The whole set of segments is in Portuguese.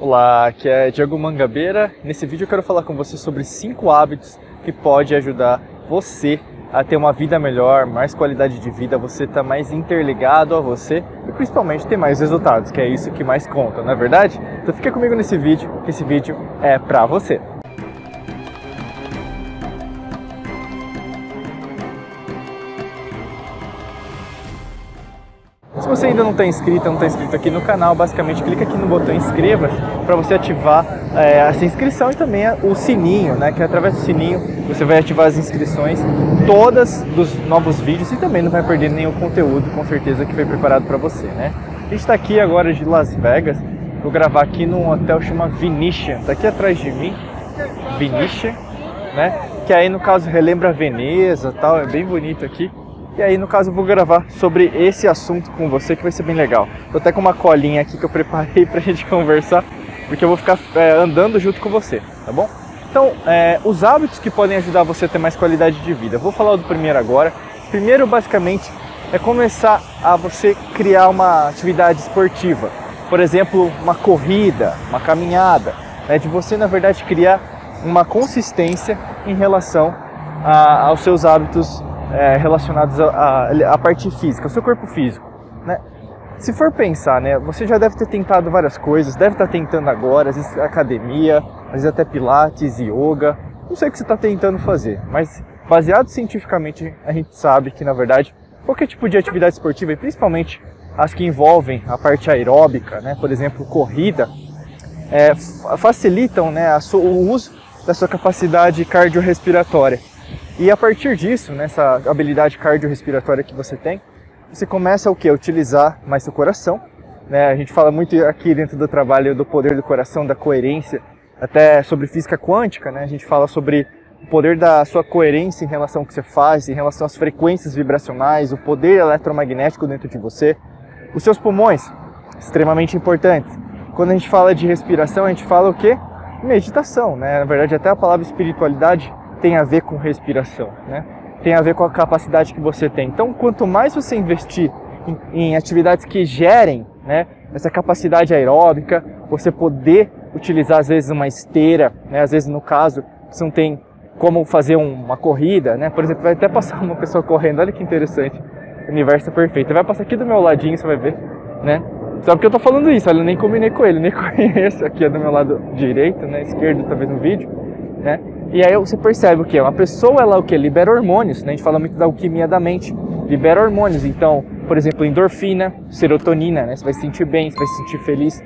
Olá, aqui é Diego Mangabeira. Nesse vídeo eu quero falar com você sobre 5 hábitos que pode ajudar você a ter uma vida melhor, mais qualidade de vida, você estar tá mais interligado a você e principalmente ter mais resultados, que é isso que mais conta, não é verdade? Então fica comigo nesse vídeo, esse vídeo é pra você. Se você ainda não está inscrito, não está inscrito aqui no canal, basicamente clica aqui no botão inscreva-se para você ativar é, essa inscrição e também o sininho, né? Que através do sininho você vai ativar as inscrições todas dos novos vídeos e também não vai perder nenhum conteúdo, com certeza que foi preparado para você, né? A gente está aqui agora de Las Vegas, vou gravar aqui num hotel chama Venetian, tá aqui atrás de mim, Venetian, né? Que aí no caso relembra Veneza, tal, é bem bonito aqui. E aí, no caso, eu vou gravar sobre esse assunto com você que vai ser bem legal. Tô até com uma colinha aqui que eu preparei pra gente conversar, porque eu vou ficar é, andando junto com você, tá bom? Então, é, os hábitos que podem ajudar você a ter mais qualidade de vida. Eu vou falar do primeiro agora. Primeiro, basicamente, é começar a você criar uma atividade esportiva. Por exemplo, uma corrida, uma caminhada. Né? De você, na verdade, criar uma consistência em relação a, aos seus hábitos é, relacionados à parte física, ao seu corpo físico. Né? Se for pensar, né, você já deve ter tentado várias coisas, deve estar tentando agora, às vezes academia, às vezes até pilates, yoga, não sei o que você está tentando fazer, mas baseado cientificamente a gente sabe que na verdade qualquer tipo de atividade esportiva, e principalmente as que envolvem a parte aeróbica, né, por exemplo, corrida, é, facilitam né, o uso da sua capacidade cardiorrespiratória. E a partir disso, nessa habilidade cardiorrespiratória que você tem, você começa o que? Utilizar mais seu coração. Né? A gente fala muito aqui dentro do trabalho do poder do coração, da coerência, até sobre física quântica, né? A gente fala sobre o poder da sua coerência em relação ao que você faz, em relação às frequências vibracionais, o poder eletromagnético dentro de você. Os seus pulmões, extremamente importantes. Quando a gente fala de respiração, a gente fala o quê? Meditação, né? Na verdade, até a palavra espiritualidade tem a ver com respiração, né? Tem a ver com a capacidade que você tem. Então, quanto mais você investir em, em atividades que gerem, né, essa capacidade aeróbica, você poder utilizar às vezes uma esteira, né? Às vezes no caso você não tem como fazer uma corrida, né? Por exemplo, vai até passar uma pessoa correndo, olha que interessante. Universo perfeito. Vai passar aqui do meu ladinho, você vai ver, né? Só porque eu tô falando isso, olha, eu nem combinei com ele, nem conheço aqui é do meu lado direito, né? Esquerdo, talvez no vídeo, né? E aí você percebe o que? Uma pessoa, ela o que? Libera hormônios, né? A gente fala muito da alquimia da mente. Libera hormônios. Então, por exemplo, endorfina, serotonina, né? Você vai se sentir bem, você vai se sentir feliz.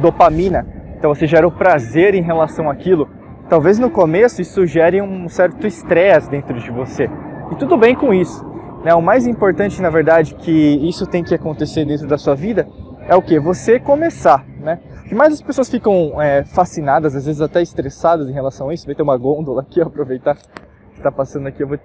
Dopamina. Então você gera o prazer em relação àquilo. Talvez no começo isso gere um certo estresse dentro de você. E tudo bem com isso. Né? O mais importante, na verdade, que isso tem que acontecer dentro da sua vida é o que? Você começar, né? Que mais as pessoas ficam é, fascinadas, às vezes até estressadas em relação a isso, vai ter uma gôndola aqui, aproveitar que está passando aqui, eu vou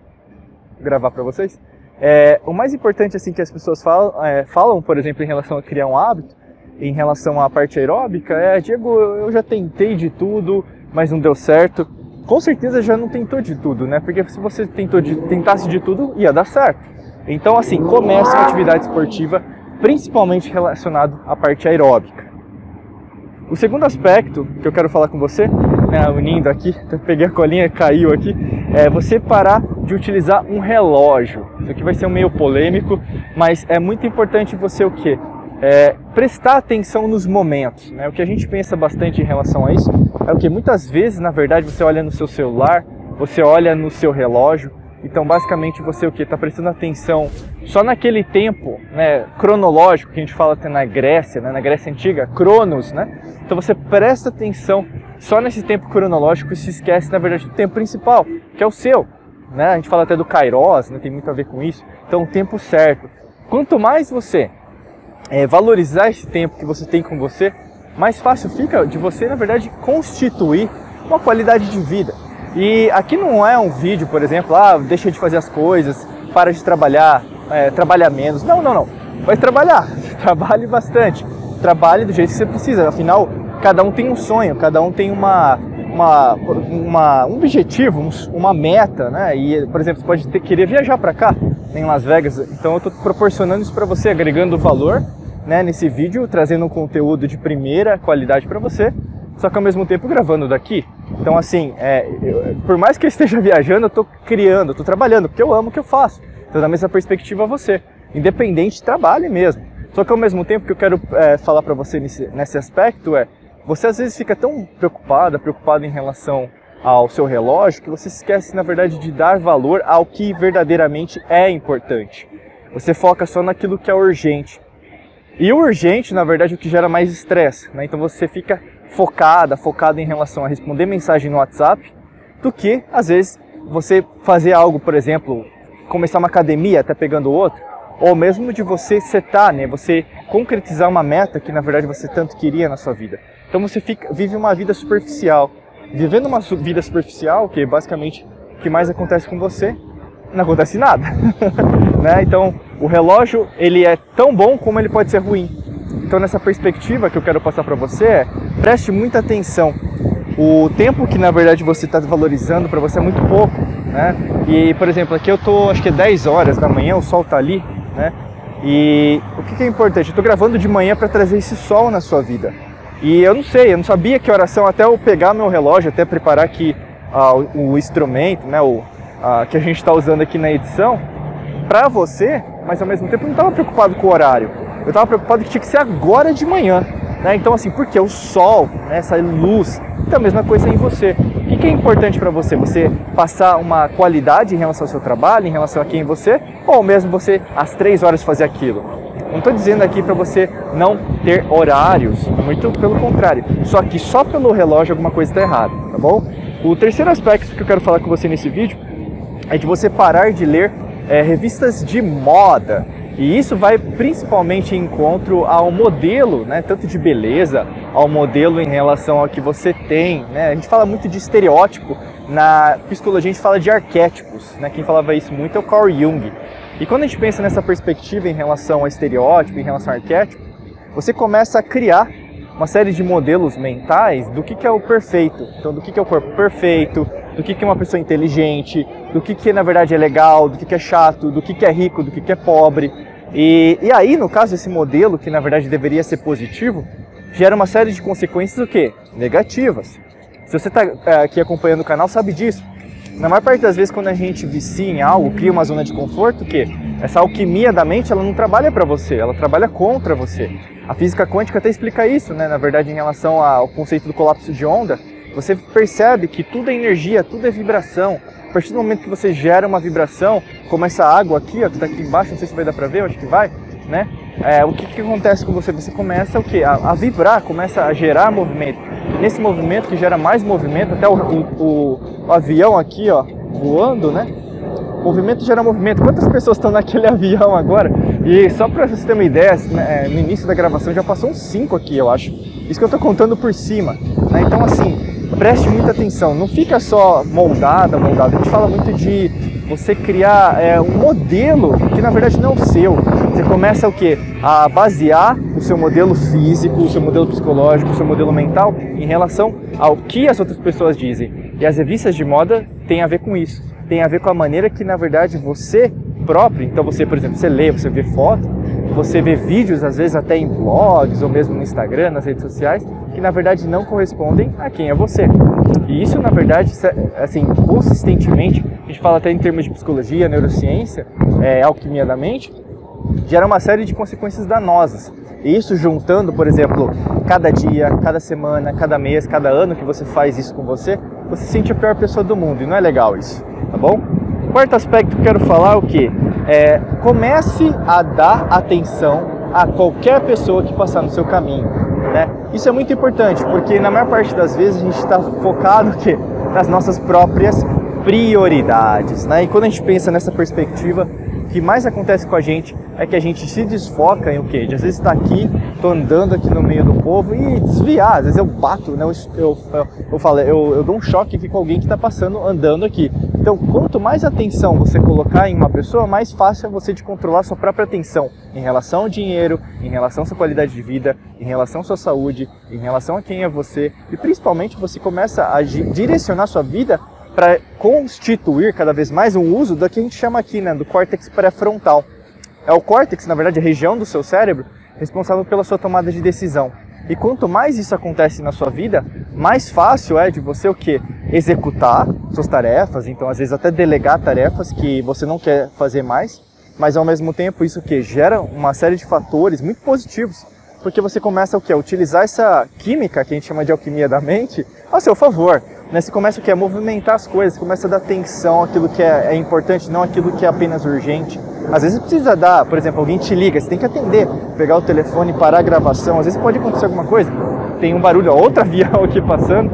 gravar para vocês. É, o mais importante assim que as pessoas falam, é, falam, por exemplo, em relação a criar um hábito, em relação à parte aeróbica, é Diego, eu já tentei de tudo, mas não deu certo. Com certeza já não tentou de tudo, né? Porque se você tentou de, tentasse de tudo, ia dar certo. Então, assim, comece uma atividade esportiva, principalmente relacionado à parte aeróbica. O segundo aspecto que eu quero falar com você, né, unindo aqui, peguei a colinha e caiu aqui, é você parar de utilizar um relógio. Isso aqui vai ser um meio polêmico, mas é muito importante você o quê? É, prestar atenção nos momentos. Né? O que a gente pensa bastante em relação a isso é o que muitas vezes, na verdade, você olha no seu celular, você olha no seu relógio, então, basicamente, você o que está prestando atenção só naquele tempo, né, cronológico que a gente fala até na Grécia, né, na Grécia antiga, Cronos, né? Então você presta atenção só nesse tempo cronológico e se esquece, na verdade, do tempo principal, que é o seu, né? A gente fala até do Kairos, né, tem muito a ver com isso. Então, o tempo certo. Quanto mais você é, valorizar esse tempo que você tem com você, mais fácil fica de você, na verdade, constituir uma qualidade de vida. E aqui não é um vídeo, por exemplo, ah, deixa de fazer as coisas, para de trabalhar, é, trabalha menos. Não, não, não. Vai trabalhar, trabalhe bastante. Trabalhe do jeito que você precisa. Afinal, cada um tem um sonho, cada um tem uma, uma, uma um objetivo, uma meta, né? E, por exemplo, você pode ter, querer viajar para cá, em Las Vegas. Então, eu estou proporcionando isso para você, agregando valor né, nesse vídeo, trazendo um conteúdo de primeira qualidade para você, só que ao mesmo tempo gravando daqui. Então, assim, é, eu, por mais que eu esteja viajando, eu estou criando, estou trabalhando, porque eu amo o que eu faço. Então, da mesma perspectiva, você, independente, trabalhe mesmo. Só que ao mesmo tempo que eu quero é, falar para você nesse, nesse aspecto é, você às vezes fica tão preocupada, preocupado em relação ao seu relógio, que você esquece, na verdade, de dar valor ao que verdadeiramente é importante. Você foca só naquilo que é urgente. E o urgente, na verdade, é o que gera mais estresse. Né? Então você fica focada, focado em relação a responder mensagem no WhatsApp, do que, às vezes, você fazer algo, por exemplo, começar uma academia até pegando outro, ou mesmo de você setar, né? Você concretizar uma meta que na verdade você tanto queria na sua vida. Então você fica, vive uma vida superficial, vivendo uma vida superficial, que é basicamente o que mais acontece com você, não acontece nada. né? Então, o relógio, ele é tão bom como ele pode ser ruim. Então, nessa perspectiva que eu quero passar para você é, preste muita atenção. O tempo que, na verdade, você está valorizando para você é muito pouco, né? E, por exemplo, aqui eu tô, acho que é 10 horas da manhã, o sol está ali, né? E o que, que é importante? Eu estou gravando de manhã para trazer esse sol na sua vida. E eu não sei, eu não sabia que oração até eu pegar meu relógio, até preparar aqui ah, o, o, instrumento, né, o, ah, que a gente está usando aqui na edição, para você, mas ao mesmo tempo não estava preocupado com o horário. Eu estava preocupado que tinha que ser agora de manhã. Né? Então, assim, porque o sol, né, essa luz, então a mesma coisa em você. O que, é importante para você? Você passar uma qualidade em relação ao seu trabalho, em relação a quem você, ou mesmo você às três horas fazer aquilo? Não estou dizendo aqui para você não ter horários, muito pelo contrário. Só que só pelo relógio alguma coisa está errada, tá bom? O terceiro aspecto que eu quero falar com você nesse vídeo é de você parar de ler é, revistas de moda. E isso vai principalmente em encontro ao modelo, né, tanto de beleza, ao modelo em relação ao que você tem. Né? A gente fala muito de estereótipo, na psicologia a gente fala de arquétipos. Né? Quem falava isso muito é o Carl Jung. E quando a gente pensa nessa perspectiva em relação a estereótipo, em relação a arquétipo, você começa a criar uma série de modelos mentais do que, que é o perfeito. Então, do que, que é o corpo perfeito, do que, que é uma pessoa inteligente, do que, que na verdade é legal, do que, que é chato, do que, que é rico, do que, que é pobre. E, e aí, no caso, esse modelo, que na verdade deveria ser positivo, gera uma série de consequências o quê? Negativas. Se você está é, aqui acompanhando o canal, sabe disso. Na maior parte das vezes, quando a gente vicia em algo, cria uma zona de conforto, que essa alquimia da mente, ela não trabalha para você, ela trabalha contra você. A física quântica até explica isso, né? Na verdade, em relação ao conceito do colapso de onda, você percebe que tudo é energia, tudo é vibração. A partir do momento que você gera uma vibração, como essa água aqui, ó, que está aqui embaixo, não sei se vai dar para ver, acho que vai, né? É, o que, que acontece com você? Você começa o quê? A, a vibrar, começa a gerar movimento nesse movimento que gera mais movimento, até o, o, o avião aqui, ó, voando, né? Movimento gera movimento. Quantas pessoas estão naquele avião agora? E só para você ter uma ideia, né, é, no início da gravação já passou uns 5 aqui, eu acho. Isso que eu estou contando por cima. Né? Então, assim, preste muita atenção. Não fica só moldada, moldada. A gente fala muito de você criar é, um modelo que na verdade não é o seu. Você começa o que? A basear o seu modelo físico, o seu modelo psicológico, o seu modelo mental em relação ao que as outras pessoas dizem. E as revistas de moda têm a ver com isso. Tem a ver com a maneira que na verdade você próprio, então você, por exemplo, você lê, você vê foto, você vê vídeos às vezes até em blogs ou mesmo no Instagram, nas redes sociais, que na verdade não correspondem a quem é você. E isso, na verdade, assim, consistentemente, a gente fala até em termos de psicologia, neurociência, é, alquimia da mente, gera uma série de consequências danosas. E isso juntando, por exemplo, cada dia, cada semana, cada mês, cada ano que você faz isso com você, você se sente a pior pessoa do mundo e não é legal isso, tá bom? Quarto aspecto que eu quero falar é o que? É, comece a dar atenção a qualquer pessoa que passar no seu caminho. Né? Isso é muito importante, porque na maior parte das vezes a gente está focado que, nas nossas próprias prioridades. Né? E quando a gente pensa nessa perspectiva, que mais acontece com a gente é que a gente se desfoca em o quê? De às vezes estar tá aqui, tô andando aqui no meio do povo e desviar. Às vezes eu bato, né? eu, eu, eu, falo, eu, eu dou um choque aqui com alguém que está passando, andando aqui. Então, quanto mais atenção você colocar em uma pessoa, mais fácil é você de controlar sua própria atenção em relação ao dinheiro, em relação à sua qualidade de vida, em relação à sua saúde, em relação a quem é você e principalmente você começa a direcionar sua vida para constituir cada vez mais um uso do que a gente chama aqui, né, do córtex pré-frontal. É o córtex, na verdade, a região do seu cérebro responsável pela sua tomada de decisão. E quanto mais isso acontece na sua vida, mais fácil é de você o que? Executar suas tarefas, então às vezes até delegar tarefas que você não quer fazer mais, mas ao mesmo tempo isso que gera uma série de fatores muito positivos, porque você começa o que? A utilizar essa química que a gente chama de alquimia da mente a seu favor. Né? Você começa o? A movimentar as coisas, começa a dar atenção àquilo que é, é importante, não aquilo que é apenas urgente. Às vezes precisa dar, por exemplo, alguém te liga, você tem que atender, pegar o telefone, parar a gravação, às vezes pode acontecer alguma coisa, tem um barulho, outra avião aqui passando,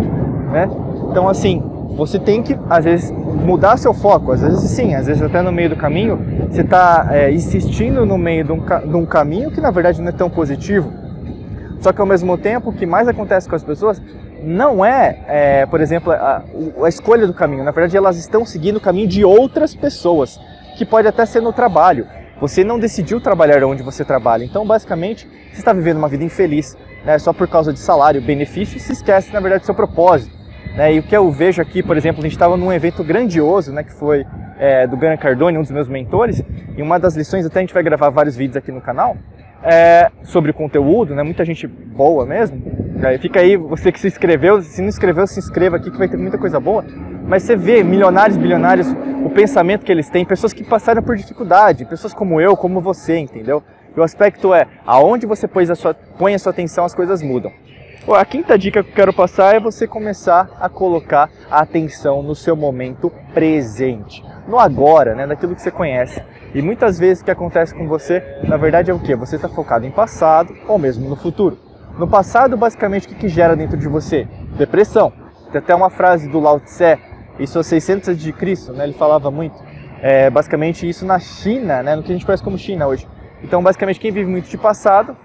né? Então assim, você tem que, às vezes, mudar seu foco. Às vezes sim, às vezes até no meio do caminho, você está é, insistindo no meio de um, de um caminho que na verdade não é tão positivo. Só que ao mesmo tempo, o que mais acontece com as pessoas não é, é por exemplo, a, a, escolha do caminho. Na verdade, elas estão seguindo o caminho de outras pessoas, que pode até ser no trabalho. Você não decidiu trabalhar onde você trabalha. Então, basicamente, você está vivendo uma vida infeliz, né, só por causa de salário, benefício, se esquece, na verdade, do seu propósito. Né? E o que eu vejo aqui, por exemplo, a gente estava num evento grandioso, né, que foi é, do Gana Cardone, um dos meus mentores, e uma das lições, até a gente vai gravar vários vídeos aqui no canal, é, sobre conteúdo, né, muita gente boa mesmo. Aí fica aí, você que se inscreveu, se não inscreveu, se inscreva aqui que vai ter muita coisa boa. Mas você vê milionários, bilionários, o pensamento que eles têm, pessoas que passaram por dificuldade, pessoas como eu, como você, entendeu? E o aspecto é, aonde você a sua, põe a sua atenção, as coisas mudam. A quinta dica que eu quero passar é você começar a colocar a atenção no seu momento presente, no agora, né, naquilo que você conhece. E muitas vezes o que acontece com você, na verdade, é o que? Você está focado em passado ou mesmo no futuro. No passado, basicamente, o que, que gera dentro de você? Depressão. Tem até uma frase do Lao Tse, isso há 600 de Cristo, né, ele falava muito. É, basicamente isso na China, né, no que a gente conhece como China hoje. Então, basicamente, quem vive muito de passado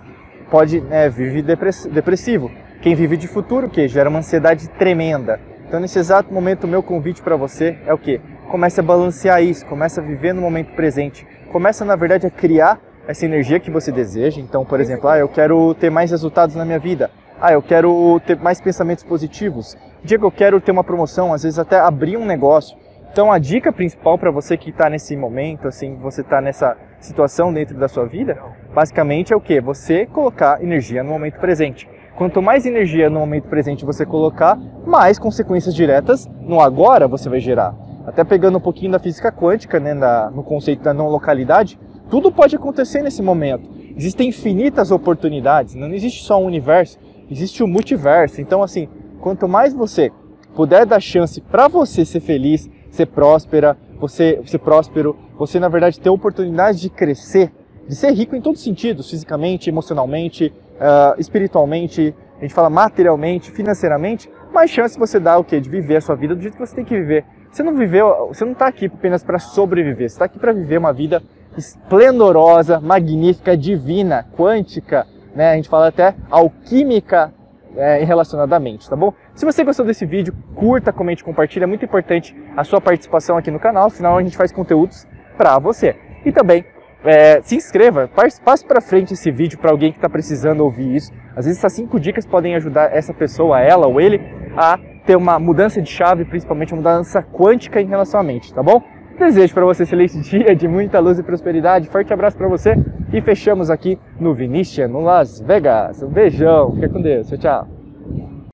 pode né, viver depressivo. Quem vive de futuro, o que? Gera uma ansiedade tremenda. Então, nesse exato momento, o meu convite para você é o que? Comece a balancear isso, comece a viver no momento presente. Começa, na verdade, a criar essa energia que você deseja. Então, por exemplo, ah, eu quero ter mais resultados na minha vida. Ah, eu quero ter mais pensamentos positivos. Diga, eu quero ter uma promoção, às vezes até abrir um negócio. Então, a dica principal para você que está nesse momento, assim, você está nessa situação dentro da sua vida, basicamente é o que? Você colocar energia no momento presente. Quanto mais energia no momento presente você colocar, mais consequências diretas no agora você vai gerar. Até pegando um pouquinho da física quântica, né, no conceito da não localidade, tudo pode acontecer nesse momento. Existem infinitas oportunidades, não existe só um universo, existe o um multiverso. Então, assim, quanto mais você puder dar chance para você ser feliz, ser próspera, você ser próspero, você na verdade ter oportunidade de crescer, de ser rico em todos os sentidos, fisicamente, emocionalmente, uh, espiritualmente, a gente fala materialmente, financeiramente, mais chance você dá o quê? De viver a sua vida do jeito que você tem que viver. Você não viveu, você não está aqui apenas para sobreviver, você está aqui para viver uma vida esplendorosa, magnífica, divina, quântica, né? A gente fala até alquímica é, relacionada à mente, tá bom? Se você gostou desse vídeo, curta, comente, compartilha. É muito importante a sua participação aqui no canal, afinal a gente faz conteúdos para você. E também é, se inscreva, passe para frente esse vídeo para alguém que está precisando ouvir isso. Às vezes essas cinco dicas podem ajudar essa pessoa, ela ou ele, a ter uma mudança de chave, principalmente uma mudança quântica em relação à mente, tá bom? Desejo para você um excelente dia de muita luz e prosperidade. Forte abraço para você e fechamos aqui no Vinicius, no Las Vegas. Um beijão, fica com Deus, tchau, tchau.